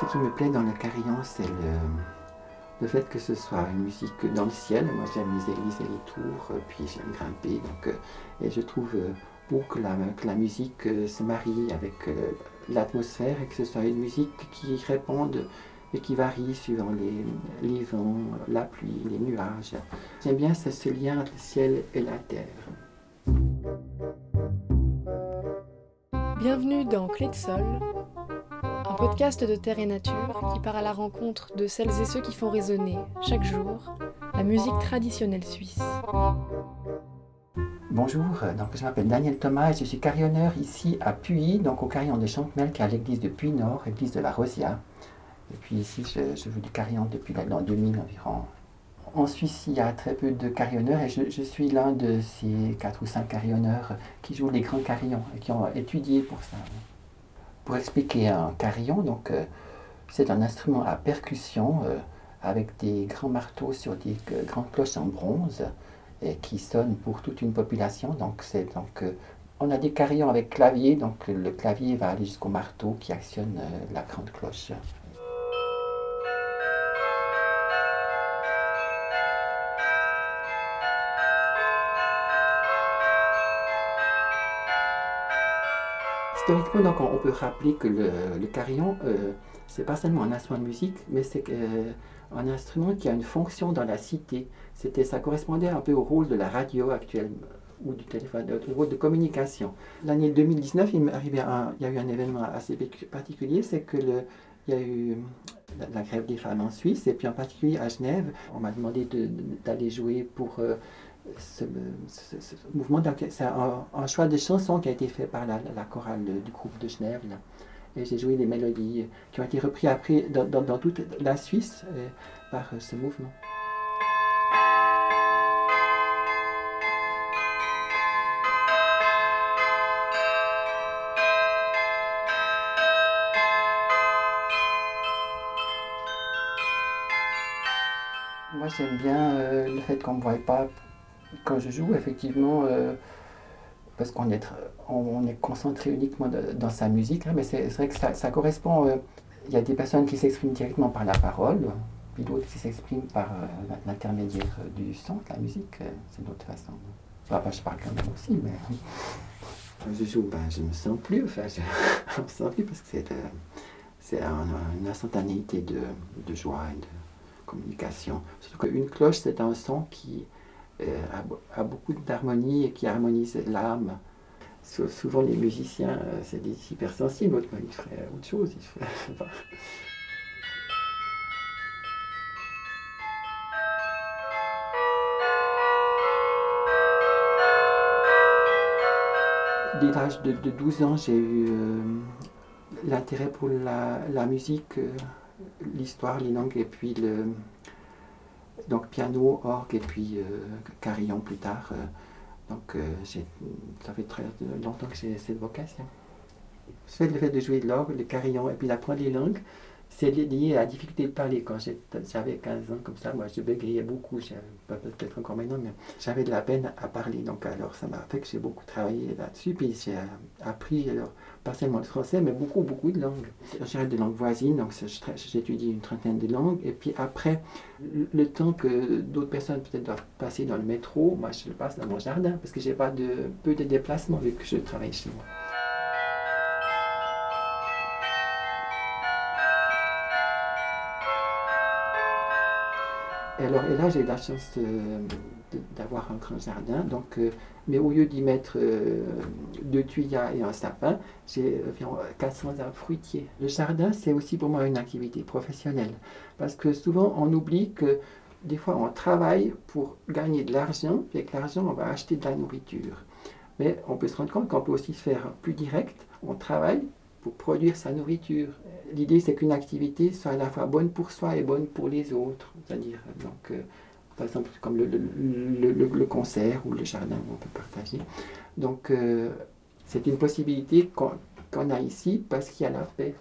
Ce qui me plaît dans le carillon, c'est le, fait que ce soit une musique dans le ciel. Moi, j'aime les églises et les tours, euh, puis j'aime grimper. Donc, euh, et je trouve beau que la, que la musique se marie avec l'atmosphère et que ce soit une musique qui réponde et qui varie suivant les, les vents, la pluie, les nuages. J'aime bien ce, ce lien entre le ciel et la terre. Bienvenue dans Clé de Sol, un podcast de terre et nature qui part à la rencontre de celles et ceux qui font résonner chaque jour la musique traditionnelle suisse. Bonjour, donc je m'appelle Daniel Thomas et je suis carillonneur ici à Puy, donc au carillon de Chantemel qui est à l'église de Puy-Nord, église de la Rosia. Et puis ici, je, joue du carillon depuis l'an 2000 environ. En Suisse, il y a très peu de carillonneurs et je, suis l'un de ces quatre ou cinq carillonneurs qui jouent les grands carillons et qui ont étudié pour ça. Pour expliquer un carillon, donc euh, c'est un instrument à percussion euh, avec des grands marteaux sur des euh, grandes cloches en bronze qui sonnent pour toute une population. Donc on a des carillons avec clavier, donc le clavier va aller jusqu'au marteau qui actionne la grande cloche. Historiquement, on peut rappeler que le, carillon, euh, c'est pas seulement un instrument de musique, mais c'est euh, un instrument qui a une fonction dans la cité. C'était, ça correspondait un peu au rôle de la radio actuelle ou du téléphone, au rôle de communication. L'année 2019, il, y a eu un événement assez particulier, c'est que il y a eu la, grève des femmes en Suisse, et puis en particulier à Genève, on m'a demandé d'aller jouer pour euh, ce, mouvement, c'est un, choix de chansons qui a été fait par la, chorale du groupe de Genève. Et j'ai joué des mélodies qui ont été reprises après dans, toute la Suisse euh, par euh, ce mouvement. Moi j'aime bien euh, le fait qu'on ne me voit pas quand je joue, effectivement, euh, parce qu'on est, on, est concentré uniquement dans sa musique, hein, mais c'est vrai que ça, correspond. Euh, il y a des personnes qui s'expriment directement par la parole, puis d'autres qui s'expriment par euh, l'intermédiaire du son, de la musique. c'est d'autres façons. Enfin, je parle quand même aussi, mais. Quand je joue, ben, je me sens plus, enfin, je ne me sens plus parce que c'est une instantanéité de, de joie et de communication. Surtout qu'une cloche, c'est un son qui, euh, a, beaucoup d'harmonie et qui harmonise l'âme. Souvent, les musiciens, euh, c'est des hypersensibles, autrement, ils feraient autre chose. Dès l'âge de, 12 ans, j'ai eu euh, l'intérêt pour la, la musique, l'histoire, les langues et puis le, donc piano, orgue et puis euh, carillon plus tard. Euh, donc euh, ça fait très longtemps que j'ai cette vocation. Le fait de jouer de l'orgue, le carillon et puis d'apprendre les langues, c'est lié à la difficulté de parler. Quand j'avais 15 ans comme ça, moi je bégayais beaucoup, peut-être encore maintenant, mais j'avais de la peine à parler. Donc alors ça m'a fait que j'ai beaucoup travaillé là-dessus. Puis j'ai appris, alors, pas seulement le français, mais beaucoup, beaucoup de langues. J'ai de langues voisines, donc j'étudie une trentaine de langues. Et puis après, le temps que d'autres personnes peut-être doivent passer dans le métro, moi je le passe dans mon jardin, parce que j'ai pas de peu de déplacements vu que je travaille chez moi. Et, alors, et là, j'ai la chance d'avoir un grand jardin. Euh, mais au lieu d'y mettre euh, deux tuyas et un sapin, j'ai environ 400 arbres fruitiers. Le jardin, c'est aussi pour moi une activité professionnelle. Parce que souvent, on oublie que des fois, on travaille pour gagner de l'argent, et avec l'argent, on va acheter de la nourriture. Mais on peut se rendre compte qu'on peut aussi faire plus direct. On travaille pour produire sa nourriture. L'idée, c'est qu'une activité soit à la fois bonne pour soi et bonne pour les autres. C'est-à-dire, donc, euh, par exemple, comme le, concert ou le jardin où on peut partager. Donc, euh, c'est une possibilité qu'on a ici parce qu'il y a la paix.